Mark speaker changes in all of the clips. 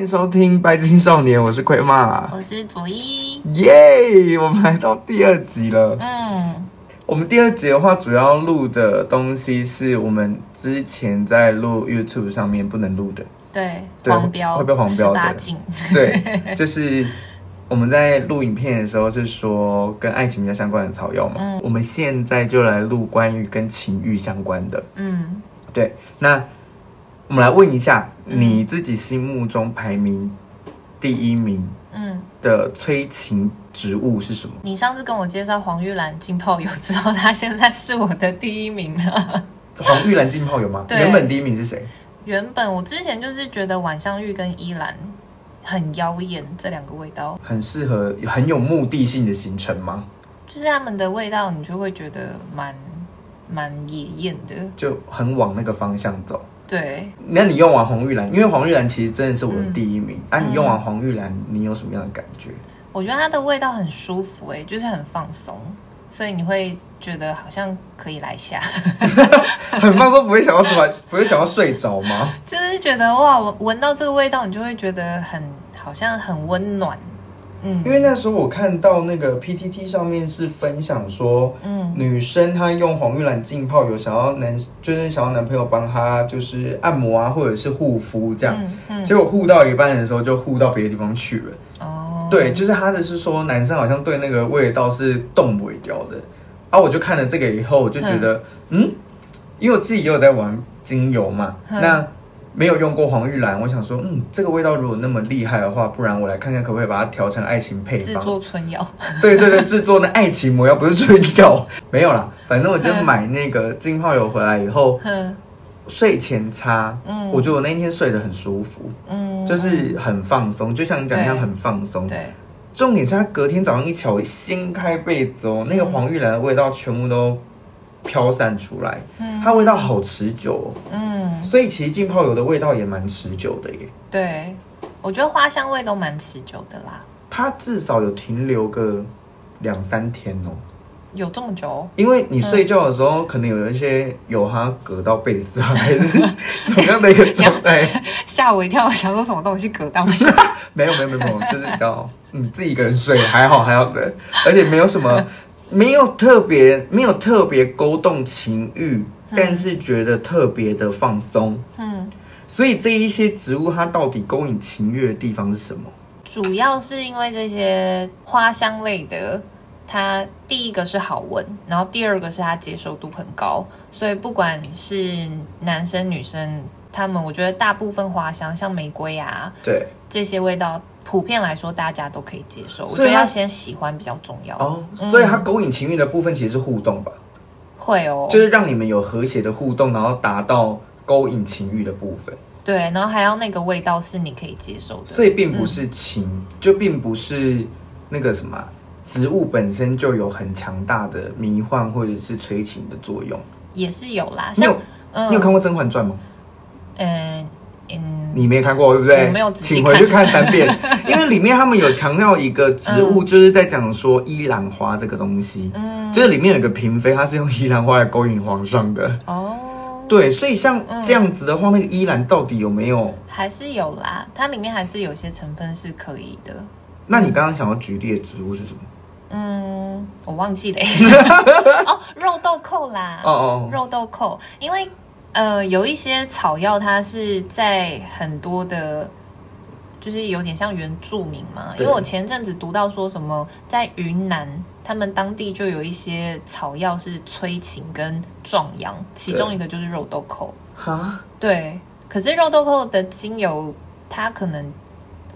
Speaker 1: 欢迎收听《拜金少年》，我是亏妈，
Speaker 2: 我是左一，
Speaker 1: 耶我们来到第二集了。嗯，我们第二集的话，主要录的东西是我们之前在录 YouTube 上面不能录的，
Speaker 2: 对，黄标
Speaker 1: 会被黄标的，对，就是我们在录影片的时候是说跟爱情比较相关的草药嘛，嗯，我们现在就来录关于跟情欲相关的，嗯，对，那。我们来问一下，你自己心目中排名第一名，嗯，的催情植物是什么？
Speaker 2: 你上次跟我介绍黄玉兰浸泡油，之后它现在是我的第一名了。
Speaker 1: 黄玉兰浸泡油吗？对原本第一名是谁？
Speaker 2: 原本我之前就是觉得晚香玉跟依兰很妖艳，这两个味道
Speaker 1: 很适合很有目的性的行程吗？
Speaker 2: 就是他们的味道，你就会觉得蛮蛮野艳的，
Speaker 1: 就很往那个方向走。
Speaker 2: 对，
Speaker 1: 那你用完黄玉兰，因为黄玉兰其实真的是我的第一名。嗯、啊，你用完黄玉兰，你有什么样的感觉？
Speaker 2: 我觉得它的味道很舒服，哎，就是很放松，所以你会觉得好像可以来下。
Speaker 1: 很放松，不会想要怎么，不会想要睡着吗？
Speaker 2: 就是觉得哇，我闻到这个味道，你就会觉得很好像很温暖。
Speaker 1: 嗯，因为那时候我看到那个 PTT 上面是分享说，嗯，女生她用黄玉兰浸泡有，想要男就是想要男朋友帮她就是按摩啊，或者是护肤这样，嗯嗯、结果护到一半的时候就护到别的地方去了。哦，对，就是他的是说男生好像对那个味道是动不掉的。啊，我就看了这个以后，我就觉得，嗯，嗯，因为我自己也有在玩精油嘛，嗯、那。没有用过黄玉兰，我想说，嗯，这个味道如果那么厉害的话，不然我来看看可不可以把它调成爱情配方，
Speaker 2: 制作春药。
Speaker 1: 对对对，制作那爱情魔药不是春药，没有啦，反正我就买那个浸泡油回来以后，嗯，睡前擦，嗯，我觉得我那天睡得很舒服，嗯，就是很放松，就像你讲一样很放松。对，重点是他隔天早上一起来，我掀开被子哦，那个黄玉兰的味道全部都。飘散出来，嗯，它味道好持久，嗯，所以其实浸泡油的味道也蛮持久的耶。
Speaker 2: 对，我觉得花香味都蛮持久的啦。
Speaker 1: 它至少有停留个两三天哦。
Speaker 2: 有这么久？
Speaker 1: 因为你睡觉的时候，可能有一些有它隔到被子啊，还是 怎么样的一个状态？
Speaker 2: 吓我一跳，我想说什么东西隔到被 子？
Speaker 1: 没有没有没有，就是比较你自己一个人睡还好还好的，而且没有什么。没有特别，没有特别勾动情欲，嗯、但是觉得特别的放松。嗯，所以这一些植物它到底勾引情欲的地方是什么？
Speaker 2: 主要是因为这些花香类的，它第一个是好闻，然后第二个是它接受度很高，所以不管是男生女生，他们我觉得大部分花香，像玫瑰啊，对这些味道。普遍来说，大家都可以接受。我觉得要先喜欢比较重要
Speaker 1: 哦。所以它勾引情欲的部分其实是互动吧？
Speaker 2: 会哦，
Speaker 1: 就是让你们有和谐的互动，然后达到勾引情欲的部分。
Speaker 2: 对，然后还要那个味道是你可以接受的。
Speaker 1: 所以并不是情，嗯、就并不是那个什么植物本身就有很强大的迷幻或者是催情的作用。
Speaker 2: 也是有啦。
Speaker 1: 你有、嗯、你有看过《甄嬛传》吗？
Speaker 2: 嗯。
Speaker 1: 你没看过对不对？
Speaker 2: 没有，
Speaker 1: 请回去看三遍，因为里面他们有强调一个植物，就是在讲说依兰花这个东西。嗯，就是里面有一个嫔妃，她是用依兰花来勾引皇上的。哦，对，所以像这样子的话，那个依兰到底有没有？
Speaker 2: 还是有啦，它里面还是有些成分是可以的。
Speaker 1: 那你刚刚想要举例的植物是什么？
Speaker 2: 嗯，我忘记了。哦，肉豆蔻啦。哦哦，肉豆蔻，因为。呃，有一些草药，它是在很多的，就是有点像原住民嘛。因为我前阵子读到说什么，在云南，他们当地就有一些草药是催情跟壮阳，其中一个就是肉豆蔻。哈，对。可是肉豆蔻的精油，它可能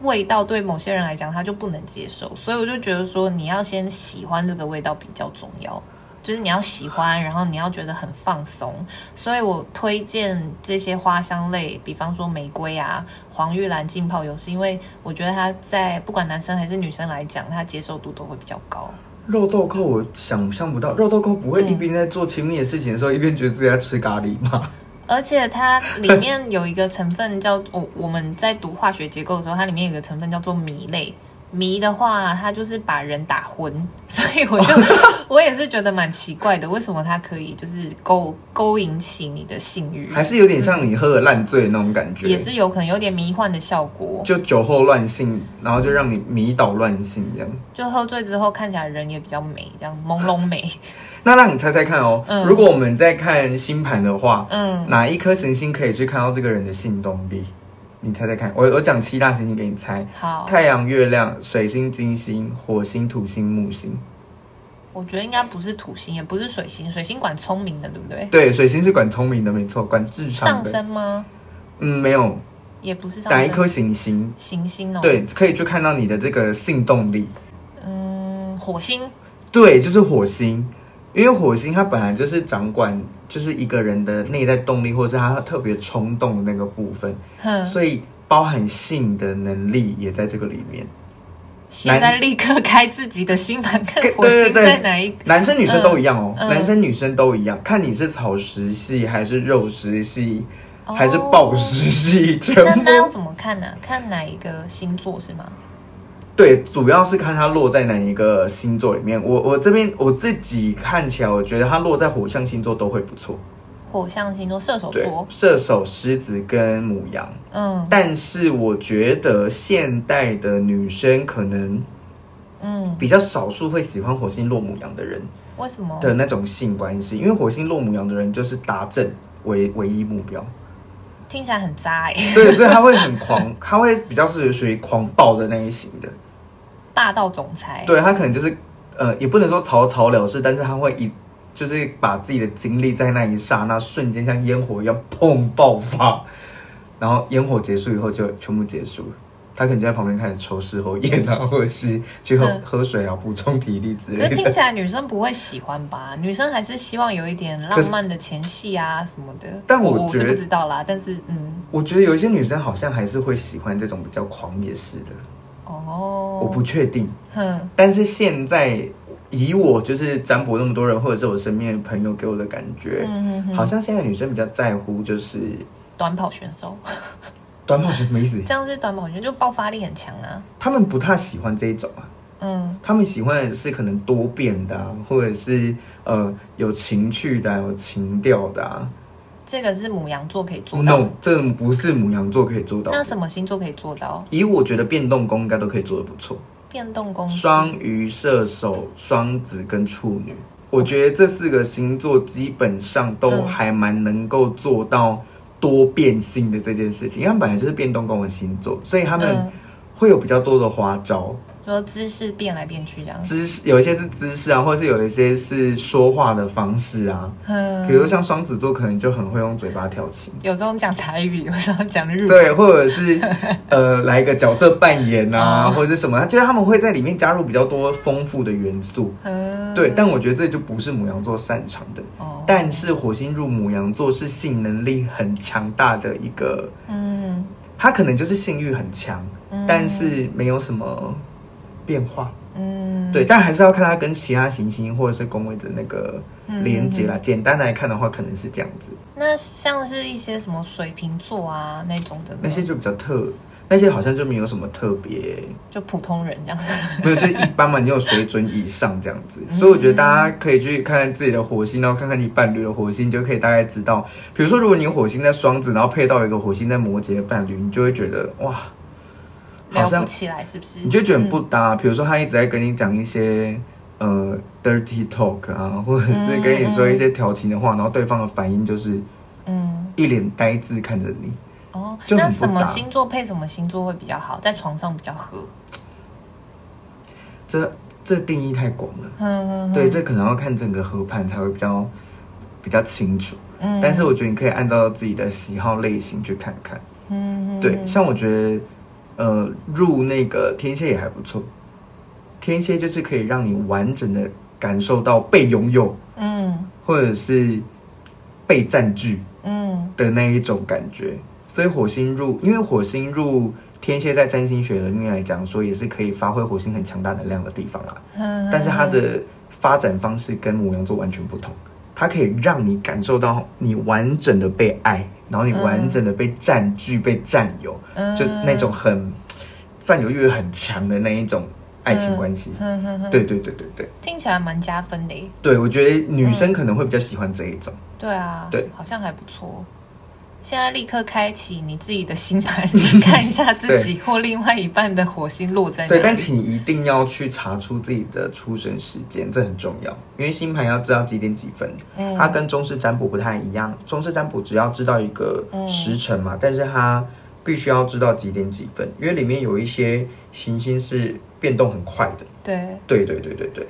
Speaker 2: 味道对某些人来讲，他就不能接受，所以我就觉得说，你要先喜欢这个味道比较重要。就是你要喜欢，然后你要觉得很放松，所以我推荐这些花香类，比方说玫瑰啊、黄玉兰浸泡油，是因为我觉得它在不管男生还是女生来讲，它接受度都会比较高。
Speaker 1: 肉豆蔻，我想象不到，肉豆蔻不会一边在做亲密的事情的时候，嗯、一边觉得自己在吃咖喱吗？
Speaker 2: 而且它里面有一个成分叫我我们在读化学结构的时候，它里面有一个成分叫做醚类。迷的话，他就是把人打昏，所以我就 我也是觉得蛮奇怪的，为什么他可以就是勾勾引起你的性欲？
Speaker 1: 还是有点像你喝了烂醉那种感觉，
Speaker 2: 也是有可能有点迷幻的效果，
Speaker 1: 就酒后乱性，然后就让你迷倒乱性这样。
Speaker 2: 就喝醉之后看起来人也比较美，这样朦胧美。
Speaker 1: 那让你猜猜看哦，嗯、如果我们在看星盘的话，嗯，哪一颗行星可以去看到这个人的性动力？你猜猜看，我我讲七大行星给你猜。
Speaker 2: 好，
Speaker 1: 太阳、月亮、水星、金星、火星、土星、木星。
Speaker 2: 我觉得应该不是土星，也不是水星。水星管聪明的，对不对？
Speaker 1: 对，水星是管聪明的，没错，管智商
Speaker 2: 的。上升吗？
Speaker 1: 嗯，没有，
Speaker 2: 也不是上升。
Speaker 1: 哪一颗行星？
Speaker 2: 行星哦。
Speaker 1: 对，可以去看到你的这个性动力。
Speaker 2: 嗯，火星。
Speaker 1: 对，就是火星。因为火星它本来就是掌管，就是一个人的内在动力，或者是他特别冲动的那个部分，嗯、所以包含性的能力也在这个里面。
Speaker 2: 现在立刻开自己的星盘，看火星在哪一个？
Speaker 1: 男生女生都一样哦，嗯、男生女生都一样，看你是草食系还是肉食系，哦、还是暴食系，全部。
Speaker 2: 那要怎么看呢、啊？看哪一个星座是吗？
Speaker 1: 对，主要是看它落在哪一个星座里面。我我这边我自己看起来，我觉得它落在火象星座都会不错。
Speaker 2: 火象星座，射手座，
Speaker 1: 射手、狮子跟母羊。嗯，但是我觉得现代的女生可能，嗯，比较少数会喜欢火星落母羊的人。
Speaker 2: 为什么？
Speaker 1: 的那种性关系，因为火星落母羊的人就是达阵为唯一目标。
Speaker 2: 听起来很渣哎。
Speaker 1: 对，所以他会很狂，他会比较是属于狂暴的那一型的。
Speaker 2: 霸道总裁，
Speaker 1: 对，他可能就是，呃，也不能说草草了事，但是他会一，就是把自己的精力在那一刹那瞬间像烟火一样砰爆发，然后烟火结束以后就全部结束了，他可能就在旁边开始抽事后烟啊，或者是去喝、嗯、喝水啊，补充体力之类的。
Speaker 2: 可听起来女生不会喜欢吧？女生还是希望有一点浪漫的前戏啊什么的。
Speaker 1: 但我觉得，
Speaker 2: 我是不知道啦，但是嗯，
Speaker 1: 我觉得有一些女生好像还是会喜欢这种比较狂野式的。哦，我不确定。哼，但是现在以我就是占卜那么多人，或者是我身边的朋友给我的感觉，嗯、好像现在女生比较在乎就是
Speaker 2: 短跑选手。
Speaker 1: 短跑选手什么意思？
Speaker 2: 这样是短跑选手就爆发力很强啊。
Speaker 1: 他们不太喜欢这一种啊。嗯，他们喜欢的是可能多变的、啊，或者是呃有情趣的、啊、有情调的、啊。
Speaker 2: 这个是母羊座可以做到的。
Speaker 1: No，这个不是母羊座可以做到。
Speaker 2: 那什么星座可以做到？
Speaker 1: 以我觉得变动宫应该都可以做得不错。
Speaker 2: 变动宫，
Speaker 1: 双鱼、射手、双子跟处女，我觉得这四个星座基本上都还蛮能够做到多变性的这件事情。因为他们本来就是变动宫的星座，所以他们会有比较多的花招。
Speaker 2: 说姿势变来变去这样，
Speaker 1: 姿势有一些是姿势啊，或者是有一些是说话的方式啊。嗯，比如像双子座可能就很会用嘴巴调情，
Speaker 2: 有时候讲台语，有时候讲日语。
Speaker 1: 对，或者是 呃来一个角色扮演啊，或者是什么，就是他们会在里面加入比较多丰富的元素。嗯，对，但我觉得这就不是牡羊座擅长的。哦，但是火星入母羊座是性能力很强大的一个，嗯，他可能就是性欲很强，但是没有什么。变化，嗯，对，但还是要看它跟其他行星或者是宫位的那个连接啦。嗯、简单来看的话，可能是这样子。
Speaker 2: 那像是一些什么水瓶座啊那种的，
Speaker 1: 那些就比较特，那些好像就没有什么特别，
Speaker 2: 就普通人这样。
Speaker 1: 没有，就是一般嘛，你有水准以上这样子。所以我觉得大家可以去看看自己的火星，然后看看你伴侣的火星，你就可以大概知道。比如说，如果你火星在双子，然后配到一个火星在摩羯的伴侣，你就会觉得哇。
Speaker 2: 好像起来是不是？
Speaker 1: 你就觉得不搭。比如说，他一直在跟你讲一些呃 dirty talk 啊，或者是跟你说一些调情的话，然后对方的反应就是嗯，一脸呆滞看着你。
Speaker 2: 哦，那什么星座配什么星座会比较好，在床上比较合？
Speaker 1: 这这定义太广了。嗯嗯。对，这可能要看整个合盘才会比较比较清楚。嗯。但是我觉得你可以按照自己的喜好类型去看看。嗯。对，像我觉得。呃，入那个天蝎也还不错，天蝎就是可以让你完整的感受到被拥有，嗯，或者是被占据，嗯的那一种感觉。嗯、所以火星入，因为火星入天蝎，在占星学里面来讲，说也是可以发挥火星很强大能量的地方啦。嗯，但是它的发展方式跟牡羊座完全不同，它可以让你感受到你完整的被爱。然后你完整的被占据、嗯、被占有，就那种很占有欲很强的那一种爱情关系。嗯嗯嗯，对对对对对，
Speaker 2: 听起来蛮加分的。
Speaker 1: 对，我觉得女生可能会比较喜欢这一种。嗯、
Speaker 2: 对啊，
Speaker 1: 对，
Speaker 2: 好像还不错。现在立刻开启你自己的星盘，看一下自己或另外一半的火星落在哪里。
Speaker 1: 对，但请一定要去查出自己的出生时间，这很重要，因为星盘要知道几点几分。嗯，它跟中式占卜不太一样，中式占卜只要知道一个时辰嘛，嗯、但是它必须要知道几点几分，因为里面有一些行星是变动很快的。
Speaker 2: 对，
Speaker 1: 对对对对对。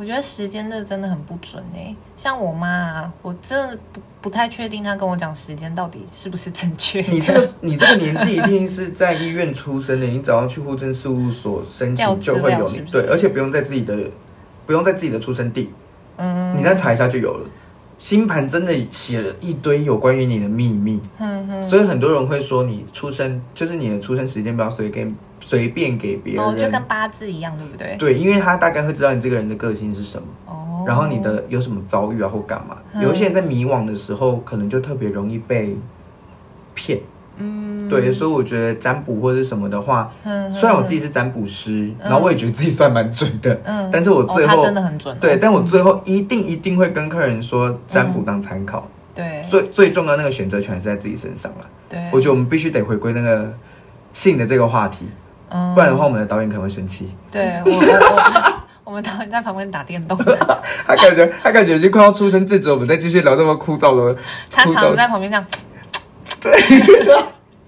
Speaker 2: 我觉得时间这真的很不准哎，像我妈啊，我真的不不太确定她跟我讲时间到底是不是正确。
Speaker 1: 你这个你这个年纪一定是在医院出生的，你只要去户政事务所申请就会有你是是对，而且不用在自己的不用在自己的出生地，嗯，你再查一下就有了。星盘真的写了一堆有关于你的秘密，所以很多人会说你出生就是你的出生时间不要随便随便给别人，
Speaker 2: 哦，就跟八字一样，对不对？
Speaker 1: 对，因为他大概会知道你这个人的个性是什么，哦，然后你的有什么遭遇啊或干嘛，嗯，有一些人在迷惘的时候，可能就特别容易被骗。嗯，对，所以我觉得占卜或者什么的话，嗯，虽然我自己是占卜师，嗯，然后我也觉得自己算蛮准的，嗯，但是我最后，哦，
Speaker 2: 真的很准，
Speaker 1: 对，但我最后一定一定会跟客人说占卜当参考，
Speaker 2: 嗯，对，
Speaker 1: 最最重要那个选择权是在自己身上了，
Speaker 2: 对，
Speaker 1: 我觉得我们必须得回归那个性的这个话题，嗯，不然的话我们的导演可能会生气，
Speaker 2: 对我，我，我，们导演在旁边打电动，
Speaker 1: 他感觉他感觉已经快要出生制止我们再继续聊这么枯燥的，
Speaker 2: 他常在旁边这样。
Speaker 1: 对，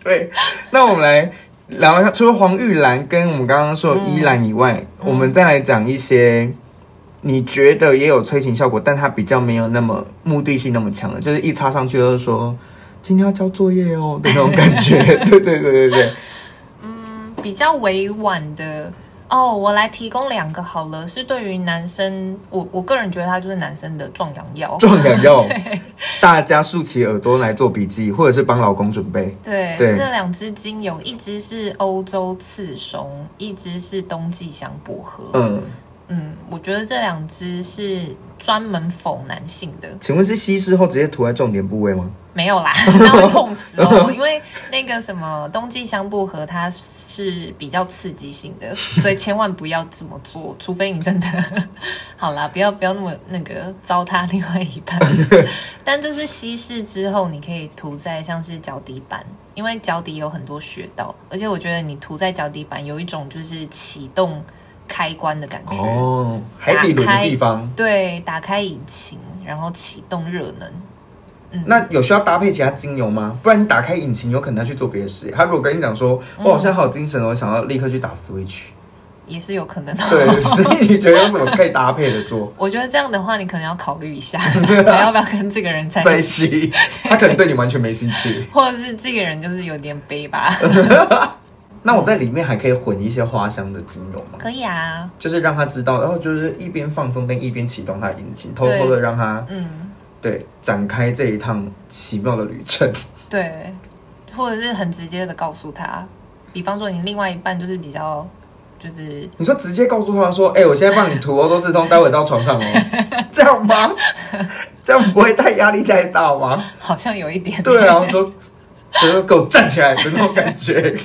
Speaker 1: 对，那我们来聊一下，除了黄玉兰跟我们刚刚说的依兰以外，嗯、我们再来讲一些你觉得也有催情效果，但它比较没有那么目的性那么强的，就是一插上去就是说今天要交作业哦的那种感觉。对对对对对，
Speaker 2: 嗯，比较委婉的。哦，oh, 我来提供两个好了，是对于男生，我我个人觉得它就是男生的壮阳药。
Speaker 1: 壮阳药，对大家竖起耳朵来做笔记，或者是帮老公准备。
Speaker 2: 对，对这两支精油，一支是欧洲刺松，一支是冬季香薄荷。嗯。嗯，我觉得这两支是专门否男性的。
Speaker 1: 请问是稀释后直接涂在重点部位吗？
Speaker 2: 没有啦，那会痛死哦。因为那个什么冬季香薄荷，它是比较刺激性的，所以千万不要这么做，除非你真的 好啦，不要不要那么那个糟蹋另外一半。但就是稀释之后，你可以涂在像是脚底板，因为脚底有很多穴道，而且我觉得你涂在脚底板有一种就是启动。开关的感觉哦，
Speaker 1: 海底轮的地方，
Speaker 2: 对，打开引擎，然后启动热能。
Speaker 1: 嗯，那有需要搭配其他精油吗？不然你打开引擎，有可能要去做别的事。他如果跟你讲说，哇，我好像好有精神哦，我想要立刻去打 Switch，
Speaker 2: 也是有可能的。
Speaker 1: 对，所以你觉得有什么可以搭配的做？
Speaker 2: 我觉得这样的话，你可能要考虑一下，还要不要跟这个人在一起？
Speaker 1: 一起他可能对你完全没兴趣，
Speaker 2: 或者是这个人就是有点悲吧。
Speaker 1: 那我在里面还可以混一些花香的精油吗？
Speaker 2: 可以啊，
Speaker 1: 就是让他知道，然后就是一边放松，但一边启动他的引擎，偷偷的让他，嗯，对，展开这一趟奇妙的旅程。
Speaker 2: 对，或者是很直接的告诉他，比方说你另外一半就是比较，就是
Speaker 1: 你说直接告诉他说，哎、欸，我现在帮你涂欧洲四通，待会到床上哦，这样吗？这样不会太压力太大吗？
Speaker 2: 好像有一点。
Speaker 1: 对啊，我说，就给我站起来的那种感觉。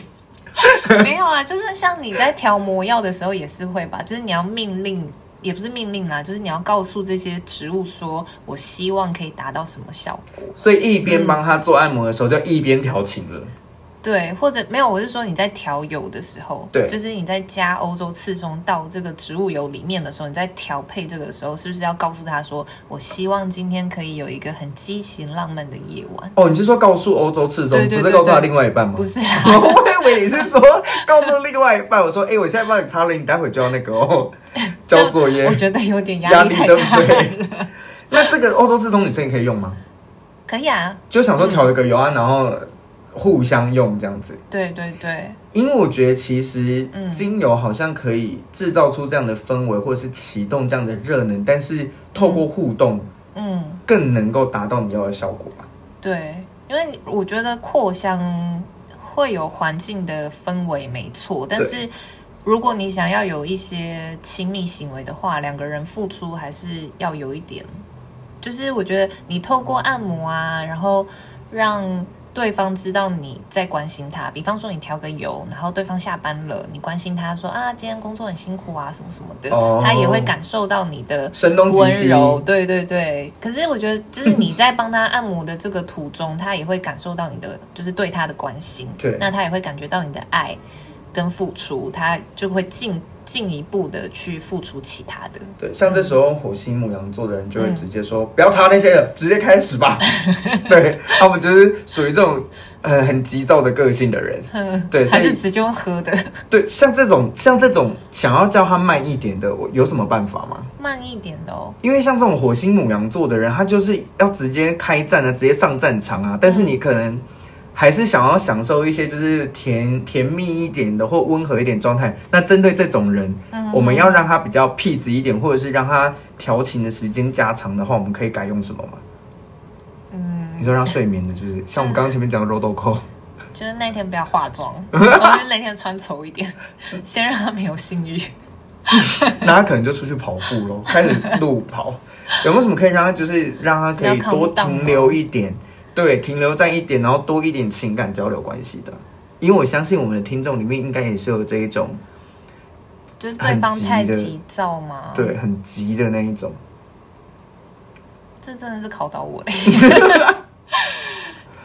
Speaker 2: 没有啊，就是像你在调魔药的时候也是会吧，就是你要命令，也不是命令啦，就是你要告诉这些植物说，我希望可以达到什么效果。
Speaker 1: 所以一边帮他做按摩的时候，就一边调情了。
Speaker 2: 对，或者没有，我是说你在调油的时候，
Speaker 1: 对，
Speaker 2: 就是你在加欧洲刺松到这个植物油里面的时候，你在调配这个的时候，是不是要告诉他说，我希望今天可以有一个很激情浪漫的夜晚？
Speaker 1: 哦，你是说告诉欧洲刺松，不是告诉他另外一半吗？
Speaker 2: 不是啊，
Speaker 1: 我以为你是说告诉另外一半，我说，哎、欸，我现在帮你擦了，你待会就要那个哦，交作业，
Speaker 2: 我觉得有点压力，对不对？
Speaker 1: 那这个欧洲刺松女生可以用吗？
Speaker 2: 可以啊，
Speaker 1: 就想说调一个油啊，嗯、然后。互相用这样子，
Speaker 2: 对对对，
Speaker 1: 因为我觉得其实精油好像可以制造出这样的氛围，或者是启动这样的热能，但是透过互动，嗯，更能够达到你要的效果吧？
Speaker 2: 对，因为我觉得扩香会有环境的氛围没错，但是如果你想要有一些亲密行为的话，两个人付出还是要有一点，就是我觉得你透过按摩啊，然后让。对方知道你在关心他，比方说你调个油，然后对方下班了，你关心他说啊，今天工作很辛苦啊，什么什么的，哦、他也会感受到你的温柔。对对对。可是我觉得，就是你在帮他按摩的这个途中，他也会感受到你的，就是对他的关心。对。那他也会感觉到你的爱跟付出，他就会进。进一步的去付出其他的，
Speaker 1: 对，像这时候火星牡羊座的人就会直接说，嗯、不要查那些了，直接开始吧。对，他们就是属于这种呃很急躁的个性的人，嗯、对，
Speaker 2: 还是直接喝的。
Speaker 1: 对，像这种像这种想要叫他慢一点的，我有什么办法吗？
Speaker 2: 慢一点的哦，
Speaker 1: 因为像这种火星牡羊座的人，他就是要直接开战啊，直接上战场啊，但是你可能。还是想要享受一些就是甜甜蜜一点的或温和一点状态。那针对这种人，嗯、我们要让他比较 peace 一点，或者是让他调情的时间加长的话，我们可以改用什么吗？嗯，你说让睡眠的，就是，像我们刚刚前面讲的肉豆蔻，
Speaker 2: 就是那天不要化妆，或者那天穿丑一点，先让他没有性欲。
Speaker 1: 那他可能就出去跑步喽，开始路跑。有没有什么可以让他就是让他可以多停留一点？对，停留在一点，然后多一点情感交流关系的，因为我相信我们的听众里面应该也是有这一种，
Speaker 2: 就是对方太急躁吗？
Speaker 1: 对，很急的那一种。
Speaker 2: 这真的是考到我了！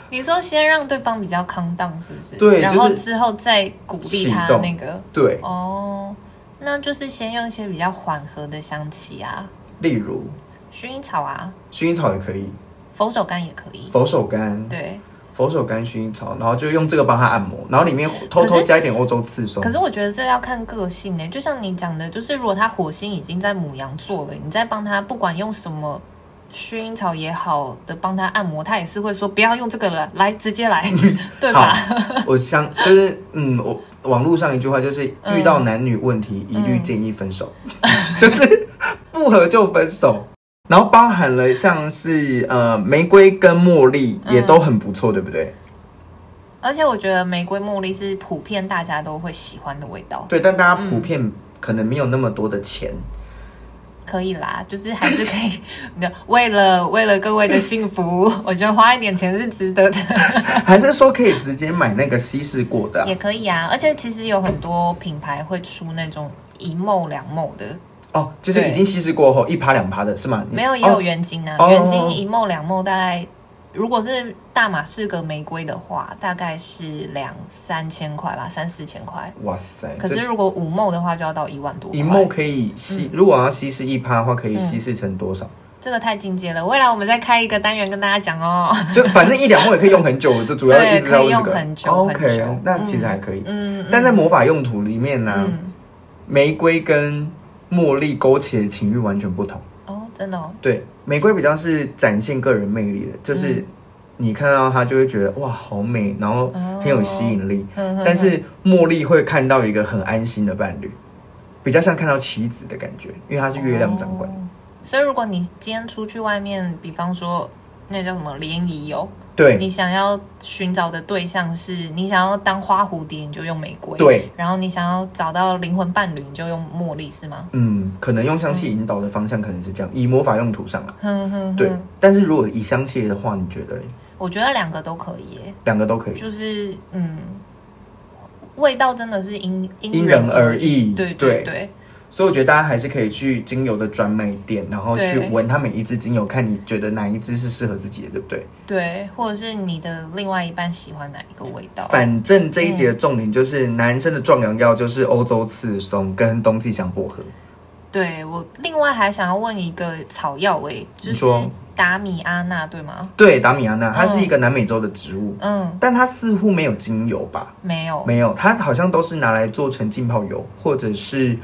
Speaker 2: 你说先让对方比较 calm down 是不是？
Speaker 1: 对，
Speaker 2: 然后之后再鼓励他那个。
Speaker 1: 对。
Speaker 2: 哦，那就是先用一些比较缓和的香气啊，
Speaker 1: 例如
Speaker 2: 薰衣草啊，
Speaker 1: 薰衣草也可以。
Speaker 2: 佛手柑也可以，
Speaker 1: 佛手柑
Speaker 2: 对，
Speaker 1: 佛手柑、薰衣草，然后就用这个帮他按摩，然后里面偷偷加一点欧洲刺松。
Speaker 2: 可是我觉得这要看个性呢，就像你讲的，就是如果他火星已经在母羊座了，你再帮他不管用什么薰衣草也好的帮他按摩，他也是会说不要用这个了，来直接来，对吧？
Speaker 1: 我想就是嗯，我网络上一句话就是遇到男女问题一律建议分手，嗯、就是不合就分手。然后包含了像是呃玫瑰跟茉莉也都很不错，嗯、对不对？
Speaker 2: 而且我觉得玫瑰茉莉是普遍大家都会喜欢的味道。
Speaker 1: 对，但大家普遍可能没有那么多的钱。嗯、
Speaker 2: 可以啦，就是还是可以。为了为了各位的幸福，我觉得花一点钱是值得的。
Speaker 1: 还是说可以直接买那个稀释过的？
Speaker 2: 也可以啊，而且其实有很多品牌会出那种一梦两梦的。
Speaker 1: 哦，就是已经稀释过后一趴两趴的是吗？
Speaker 2: 没有，也有原精啊，哦、原精一梦两梦大概，如果是大马士革玫瑰的话，大概是两三千块吧，三四千块。哇塞！可是如果五梦的话，就要到一万多。
Speaker 1: 一梦可以稀，嗯、如果要稀释一趴的话，可以稀释成多少？
Speaker 2: 这个太进阶了，未来我们再开一个单元跟大家讲哦。
Speaker 1: 就反正一两梦也可以用很久，就主要意思要
Speaker 2: 用很久。
Speaker 1: OK，那其实还可以。嗯，但在魔法用途里面呢，嗯、玫瑰跟茉莉勾起的情欲完全不同
Speaker 2: 哦，真的哦。
Speaker 1: 对，玫瑰比较是展现个人魅力的，就是你看到它就会觉得哇，好美，然后很有吸引力。但是茉莉会看到一个很安心的伴侣，比较像看到棋子的感觉，因为它是月亮掌管。
Speaker 2: 所以如果你今天出去外面，比方说那叫什么联谊哦。
Speaker 1: 对，
Speaker 2: 你想要寻找的对象是你想要当花蝴蝶，你就用玫瑰。
Speaker 1: 对，
Speaker 2: 然后你想要找到灵魂伴侣，你就用茉莉，是吗？
Speaker 1: 嗯，可能用香气引导的方向可能是这样，以魔法用途上啊。嗯哼，对。但是如果以香气的话，你觉得嘞？
Speaker 2: 我觉得两个都可以耶，
Speaker 1: 两个都可以。
Speaker 2: 就是嗯，味道真的是因
Speaker 1: 因人而异。
Speaker 2: 对对对。
Speaker 1: 所以我觉得大家还是可以去精油的专卖店，然后去闻它每一支精油，看你觉得哪一支是适合自己的，对不对？
Speaker 2: 对，或者是你的另外一半喜欢哪一个味道？
Speaker 1: 反正这一节的重点就是男生的壮阳药就是欧洲刺松跟冬季香薄荷。
Speaker 2: 对，我另外还想要问一个草药味，就是达米阿纳，对吗？
Speaker 1: 对，达米阿纳，它是一个南美洲的植物，嗯，但它似乎没有精油吧？
Speaker 2: 没有，
Speaker 1: 没有，它好像都是拿来做成浸泡油，或者是。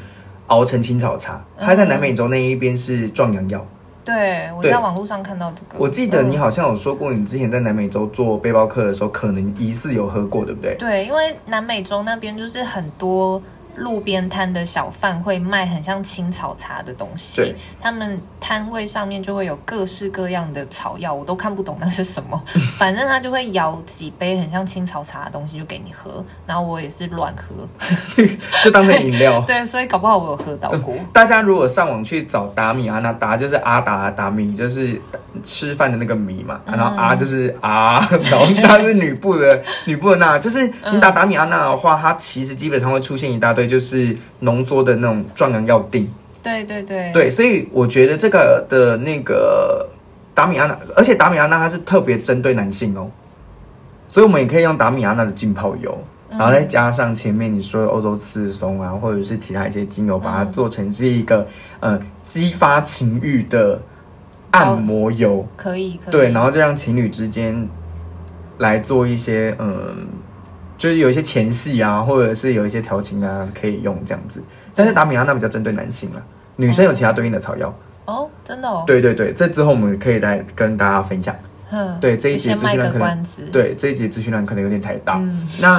Speaker 1: 熬成青草茶，它在南美洲那一边是壮阳药。
Speaker 2: 对，我在网络上看到这个。
Speaker 1: 我记得你好像有说过，你之前在南美洲做背包客的时候，可能疑似有喝过，对不对？
Speaker 2: 对，因为南美洲那边就是很多路边摊的小贩会卖很像青草茶的东西，对。他们摊位上面就会有各式各样的草药，我都看不懂那是什么，反正他就会舀几杯很像青草茶的东西就给你喝，然后我也是乱喝，
Speaker 1: 就当成饮料。
Speaker 2: 对，所以搞不好我有喝到过。
Speaker 1: 大家如果上网去找达米阿那达，就是阿达达米，就是吃饭的那个米嘛，然后阿就是阿，然后她是女部的女部的那，就是你打达米阿那的话，它其实基本上会出现一大堆就是浓缩的那种壮阳药锭。
Speaker 2: 对对对。
Speaker 1: 对，所以我觉得这个的那个达米安娜，而且达米安娜它是特别针对男性哦，所以我们也可以用达米安娜的浸泡油。然后再加上前面你说的欧洲刺松啊，或者是其他一些精油，把它做成是一个呃激发情欲的按摩油，
Speaker 2: 可以，可以，
Speaker 1: 对，然后就让情侣之间来做一些嗯，就是有一些前戏啊，或者是有一些调情啊，可以用这样子。但是达米亚娜比较针对男性了，女生有其他对应的草药
Speaker 2: 哦，真的哦，
Speaker 1: 对对对，这之后我们可以来跟大家分享。对这一节资讯量可能，对这一节资讯量可能有点太大。嗯、那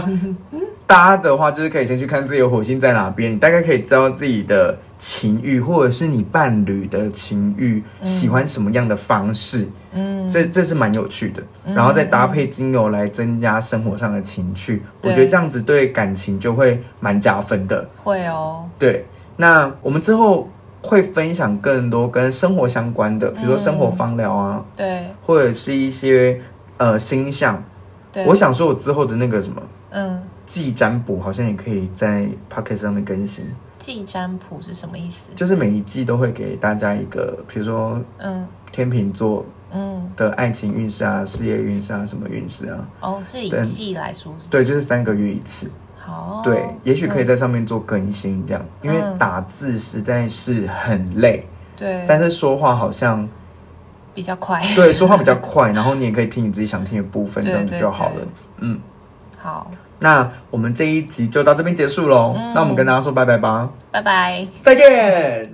Speaker 1: 大家的话，就是可以先去看自己的火星在哪边，你大概可以知道自己的情欲，或者是你伴侣的情欲，喜欢什么样的方式。嗯，这这是蛮有趣的。然后再搭配精油来增加生活上的情趣，嗯、我觉得这样子对感情就会蛮加分的。
Speaker 2: 会哦。
Speaker 1: 对，那我们之后。会分享更多跟生活相关的，比如说生活方疗啊，
Speaker 2: 对，
Speaker 1: 或者是一些呃星象。对，我想说，我之后的那个什么，嗯，季占卜好像也可以在 Podcast 上面更新。
Speaker 2: 季占卜是什么意思？
Speaker 1: 就是每一季都会给大家一个，比如说，嗯，天秤座，嗯，的爱情运势啊，事业运势啊，什么运势啊？
Speaker 2: 哦，是以季来说是是？
Speaker 1: 对，就是三个月一次。对，也许可以在上面做更新，这样，因为打字实在是很累。
Speaker 2: 对，
Speaker 1: 但是说话好像
Speaker 2: 比较快。
Speaker 1: 对，说话比较快，然后你也可以听你自己想听的部分，这样子就好了。嗯，
Speaker 2: 好，
Speaker 1: 那我们这一集就到这边结束喽。那我们跟大家说拜拜吧，
Speaker 2: 拜拜，
Speaker 1: 再见。